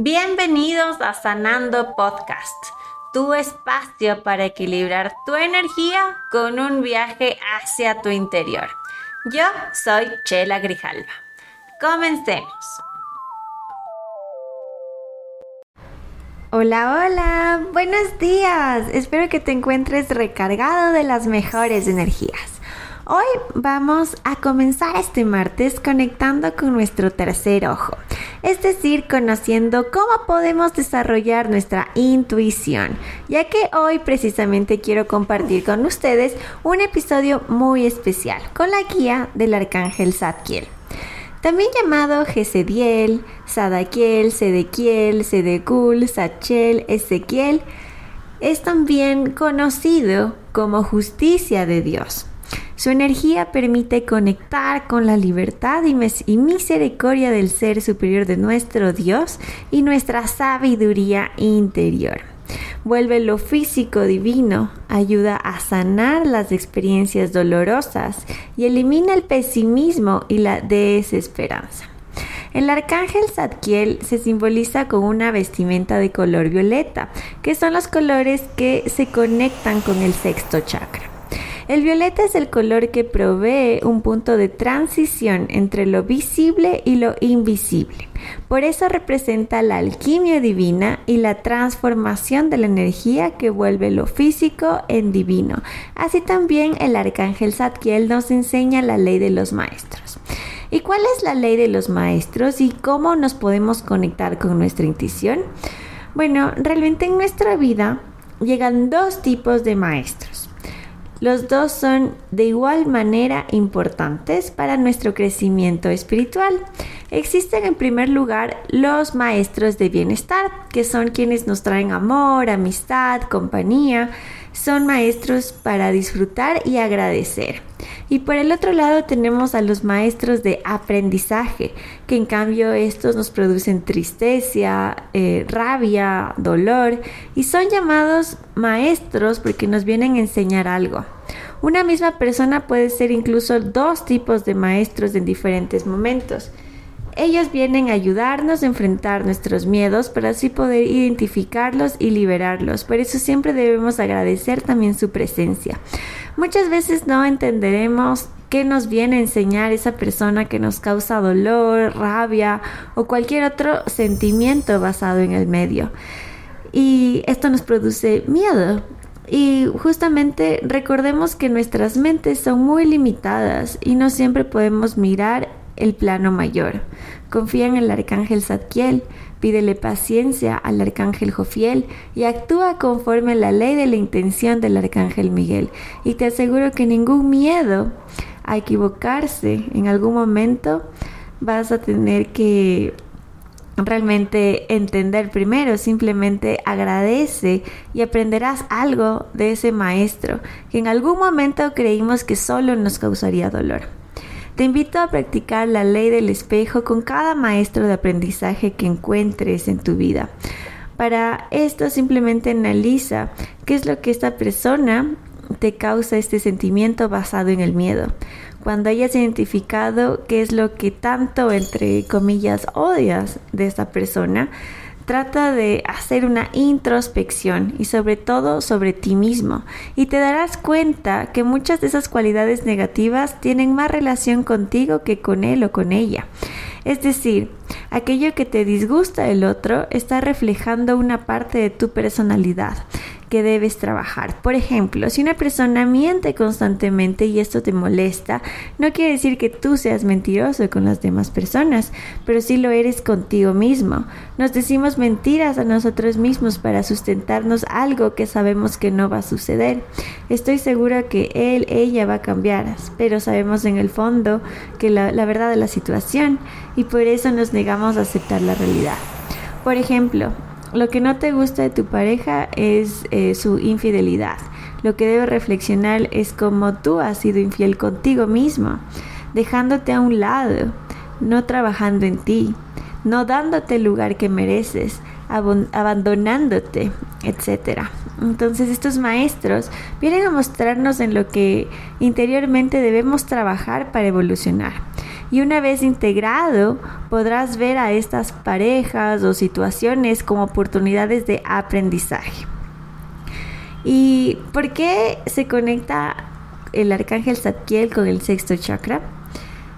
Bienvenidos a Sanando Podcast, tu espacio para equilibrar tu energía con un viaje hacia tu interior. Yo soy Chela Grijalva. Comencemos. Hola, hola, buenos días. Espero que te encuentres recargado de las mejores energías. Hoy vamos a comenzar este martes conectando con nuestro tercer ojo, es decir, conociendo cómo podemos desarrollar nuestra intuición, ya que hoy precisamente quiero compartir con ustedes un episodio muy especial con la guía del arcángel Zadkiel también llamado Gesediel, Sadakiel, Sedequiel, Sedekul, Sachel, Ezequiel, es también conocido como justicia de Dios. Su energía permite conectar con la libertad y, misericordia del ser superior de nuestro Dios y nuestra sabiduría interior. Vuelve lo físico divino, ayuda a sanar las experiencias dolorosas y elimina el pesimismo y la desesperanza. El arcángel Zadkiel se simboliza con una vestimenta de color violeta, que son los colores que se conectan con el sexto chakra. El violeta es el color que provee un punto de transición entre lo visible y lo invisible. Por eso representa la alquimia divina y la transformación de la energía que vuelve lo físico en divino. Así también el arcángel Zadkiel nos enseña la ley de los maestros. ¿Y cuál es la ley de los maestros y cómo nos podemos conectar con nuestra intuición? Bueno, realmente en nuestra vida llegan dos tipos de maestros. Los dos son de igual manera importantes para nuestro crecimiento espiritual. Existen en primer lugar los maestros de bienestar, que son quienes nos traen amor, amistad, compañía. Son maestros para disfrutar y agradecer. Y por el otro lado tenemos a los maestros de aprendizaje, que en cambio estos nos producen tristeza, eh, rabia, dolor, y son llamados maestros porque nos vienen a enseñar algo. Una misma persona puede ser incluso dos tipos de maestros en diferentes momentos. Ellos vienen a ayudarnos a enfrentar nuestros miedos para así poder identificarlos y liberarlos. Por eso siempre debemos agradecer también su presencia. Muchas veces no entenderemos qué nos viene a enseñar esa persona que nos causa dolor, rabia o cualquier otro sentimiento basado en el medio. Y esto nos produce miedo. Y justamente recordemos que nuestras mentes son muy limitadas y no siempre podemos mirar el plano mayor. Confía en el arcángel Zadkiel, pídele paciencia al arcángel Jofiel y actúa conforme a la ley de la intención del arcángel Miguel. Y te aseguro que ningún miedo a equivocarse en algún momento vas a tener que realmente entender primero, simplemente agradece y aprenderás algo de ese maestro que en algún momento creímos que solo nos causaría dolor. Te invito a practicar la ley del espejo con cada maestro de aprendizaje que encuentres en tu vida. Para esto simplemente analiza qué es lo que esta persona te causa este sentimiento basado en el miedo. Cuando hayas identificado qué es lo que tanto, entre comillas, odias de esta persona, trata de hacer una introspección y sobre todo sobre ti mismo y te darás cuenta que muchas de esas cualidades negativas tienen más relación contigo que con él o con ella. Es decir, aquello que te disgusta del otro está reflejando una parte de tu personalidad que debes trabajar. Por ejemplo, si una persona miente constantemente y esto te molesta, no quiere decir que tú seas mentiroso con las demás personas, pero sí lo eres contigo mismo. Nos decimos mentiras a nosotros mismos para sustentarnos algo que sabemos que no va a suceder. Estoy segura que él, ella va a cambiar, pero sabemos en el fondo que la, la verdad de la situación y por eso nos negamos a aceptar la realidad. Por ejemplo, lo que no te gusta de tu pareja es eh, su infidelidad. Lo que debes reflexionar es cómo tú has sido infiel contigo mismo, dejándote a un lado, no trabajando en ti, no dándote el lugar que mereces, abandonándote, etc. Entonces estos maestros vienen a mostrarnos en lo que interiormente debemos trabajar para evolucionar. Y una vez integrado, podrás ver a estas parejas o situaciones como oportunidades de aprendizaje. ¿Y por qué se conecta el arcángel Zadkiel con el sexto chakra?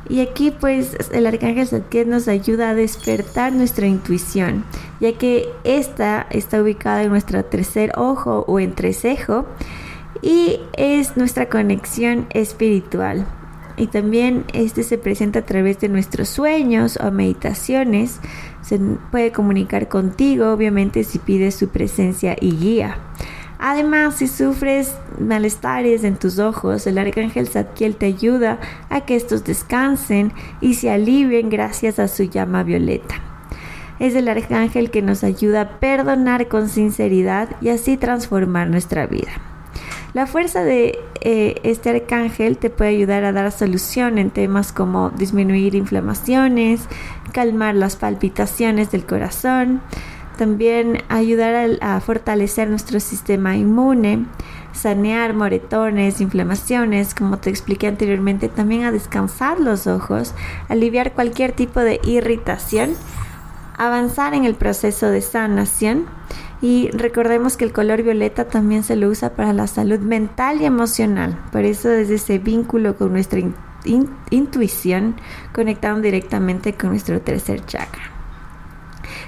Y aquí pues el arcángel Zadkiel nos ayuda a despertar nuestra intuición, ya que esta está ubicada en nuestro tercer ojo o entrecejo y es nuestra conexión espiritual. Y también este se presenta a través de nuestros sueños o meditaciones. Se puede comunicar contigo, obviamente, si pides su presencia y guía. Además, si sufres malestares en tus ojos, el arcángel Zadkiel te ayuda a que estos descansen y se alivien gracias a su llama violeta. Es el arcángel que nos ayuda a perdonar con sinceridad y así transformar nuestra vida. La fuerza de eh, este arcángel te puede ayudar a dar solución en temas como disminuir inflamaciones, calmar las palpitaciones del corazón, también ayudar a, fortalecer nuestro sistema inmune, sanear moretones, inflamaciones, como te expliqué anteriormente, también a descansar los ojos, aliviar cualquier tipo de irritación, avanzar en el proceso de sanación y recordemos que el color violeta también se lo usa para la salud mental y emocional, por eso desde ese vínculo con nuestra intuición conectado directamente con nuestro tercer chakra.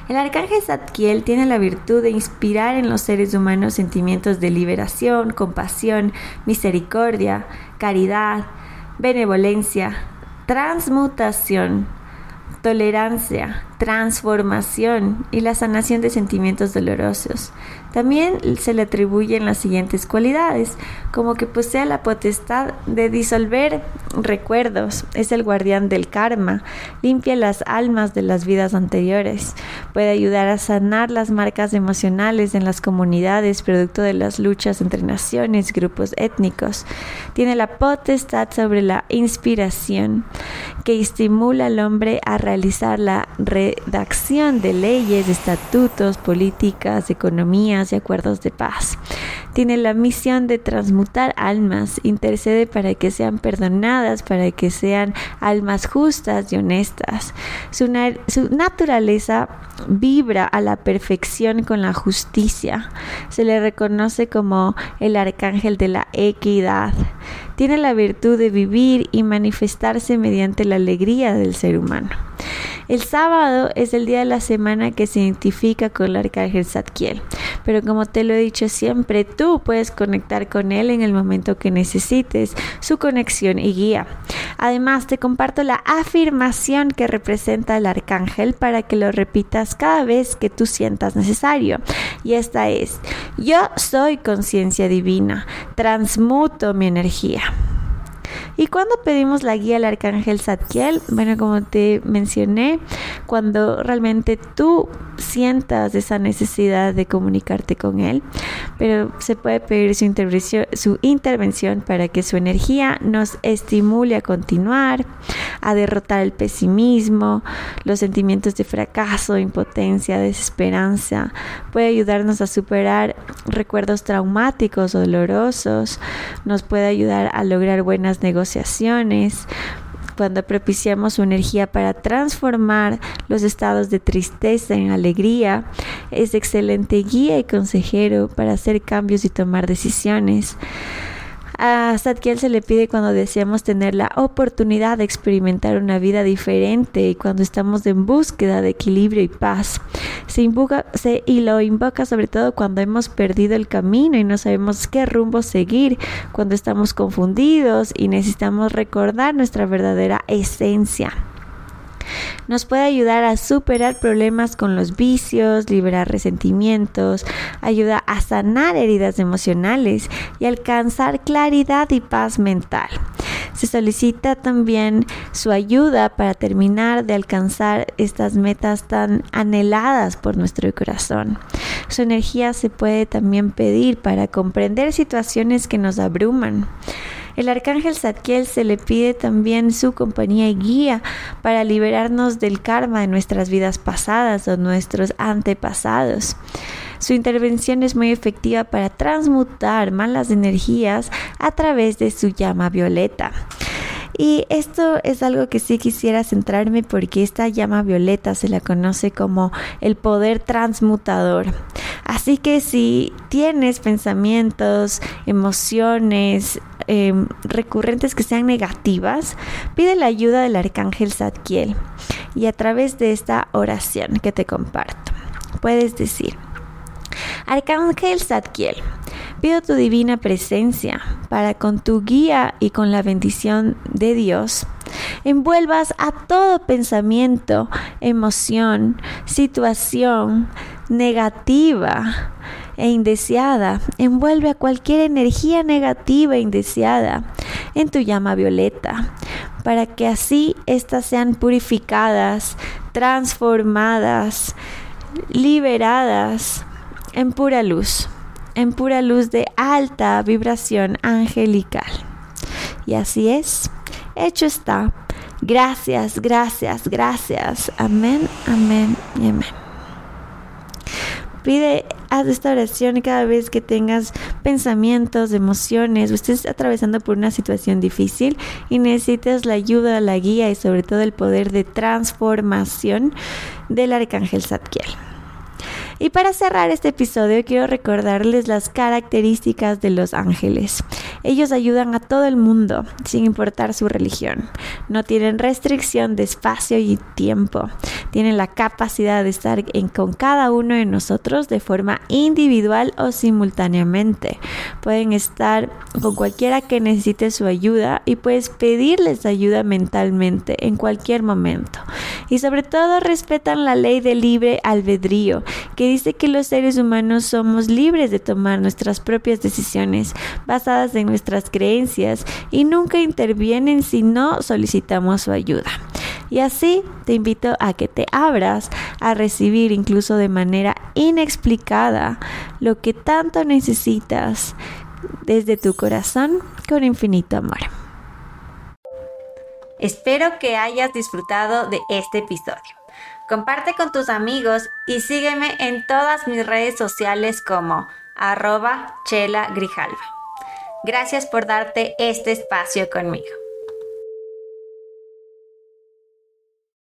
El arcángel Zadkiel tiene la virtud de inspirar en los seres humanos sentimientos de liberación, compasión, misericordia, caridad, benevolencia, transmutación, tolerancia, transformación y la sanación de sentimientos dolorosos. También se le atribuyen las siguientes cualidades, como que posee la potestad de disolver recuerdos, es el guardián del karma, limpia las almas de las vidas anteriores, puede ayudar a sanar las marcas emocionales en las comunidades producto de las luchas entre naciones, grupos étnicos, tiene la potestad sobre la inspiración que estimula al hombre a realizar la redacción de leyes, estatutos, políticas, economías y acuerdos de paz. Tiene la misión de transmutar almas, intercede para que sean perdonadas, para que sean almas justas y honestas. Su, su naturaleza vibra a la perfección con la justicia. Se le reconoce como el arcángel de la equidad. Tiene la virtud de vivir y manifestarse mediante la alegría del ser humano. El sábado es el día de la semana que se identifica con el arcángel Zadkiel, pero como te lo he dicho siempre, tú puedes conectar con él en el momento que necesites su conexión y guía. Además, te comparto la afirmación que representa el arcángel para que lo repitas cada vez que tú sientas necesario. Y esta es, yo soy conciencia divina, transmuto mi energía. ¿Y cuando pedimos la guía al arcángel Zadkiel? Bueno, como te mencioné, cuando realmente tú sientas esa necesidad de comunicarte con él, pero se puede pedir su intervención, su intervención para que su energía nos estimule a continuar, a derrotar el pesimismo, los sentimientos de fracaso, impotencia, desesperanza. Puede ayudarnos a superar recuerdos traumáticos dolorosos, nos puede ayudar a lograr buenas negociaciones negociaciones, cuando propiciamos su energía para transformar los estados de tristeza en alegría, es excelente guía y consejero para hacer cambios y tomar decisiones. A Zadkiel se le pide cuando deseamos tener la oportunidad de experimentar una vida diferente y cuando estamos en búsqueda de equilibrio y paz. Se, invoca, se y lo invoca sobre todo cuando hemos perdido el camino y no sabemos qué rumbo seguir, cuando estamos confundidos y necesitamos recordar nuestra verdadera esencia. Nos puede ayudar a superar problemas con los vicios, liberar resentimientos, ayuda a sanar heridas emocionales y alcanzar claridad y paz mental. Se solicita también su ayuda para terminar de alcanzar estas metas tan anheladas por nuestro corazón. Su energía se puede también pedir para comprender situaciones que nos abruman. El arcángel Zadkiel se le pide también su compañía y guía para liberarnos del karma de nuestras vidas pasadas o nuestros antepasados. Su intervención es muy efectiva para transmutar malas energías a través de su llama violeta. Y esto es algo que sí quisiera centrarme porque esta llama violeta se la conoce como el poder transmutador. Así que si tienes pensamientos, emociones, em, recurrentes que sean negativas, pide la ayuda del arcángel Zadkiel y a través de esta oración que te comparto, puedes decir, Arcángel Zadkiel, pido tu divina presencia para con tu guía y con la bendición de Dios envuelvas a todo pensamiento, emoción, situación negativa e indeseada. Envuelve a cualquier energía negativa e indeseada en tu llama violeta, para que así éstas sean purificadas, transformadas, liberadas en pura luz, en pura luz de alta vibración angelical. Y así es, hecho está. Gracias, gracias, gracias. Amén, amén y amén. Pide, haz esta oración cada vez que tengas pensamientos, emociones o estés atravesando por una situación difícil y necesitas la ayuda, la guía y sobre todo el poder de transformación del arcángel Zadkiel. Y para cerrar este episodio quiero recordarles las características de los ángeles. Ellos ayudan a todo el mundo, sin importar su religión. No tienen restricción de espacio y tiempo. Tienen la capacidad de estar con cada uno de nosotros de forma individual o simultáneamente. Pueden estar con cualquiera que necesite su ayuda y puedes pedirles ayuda mentalmente en cualquier momento. Y sobre todo respetan la ley del libre albedrío, que dice que los seres humanos somos libres de tomar nuestras propias decisiones basadas en nuestras creencias y nunca intervienen si no solicitamos su ayuda. Y así te invito a que te abras a recibir incluso de manera inexplicada lo que tanto necesitas desde tu corazón con infinito amor. Espero que hayas disfrutado de este episodio. Comparte con tus amigos y sígueme en todas mis redes sociales como arroba chela grijalva. Gracias por darte este espacio conmigo.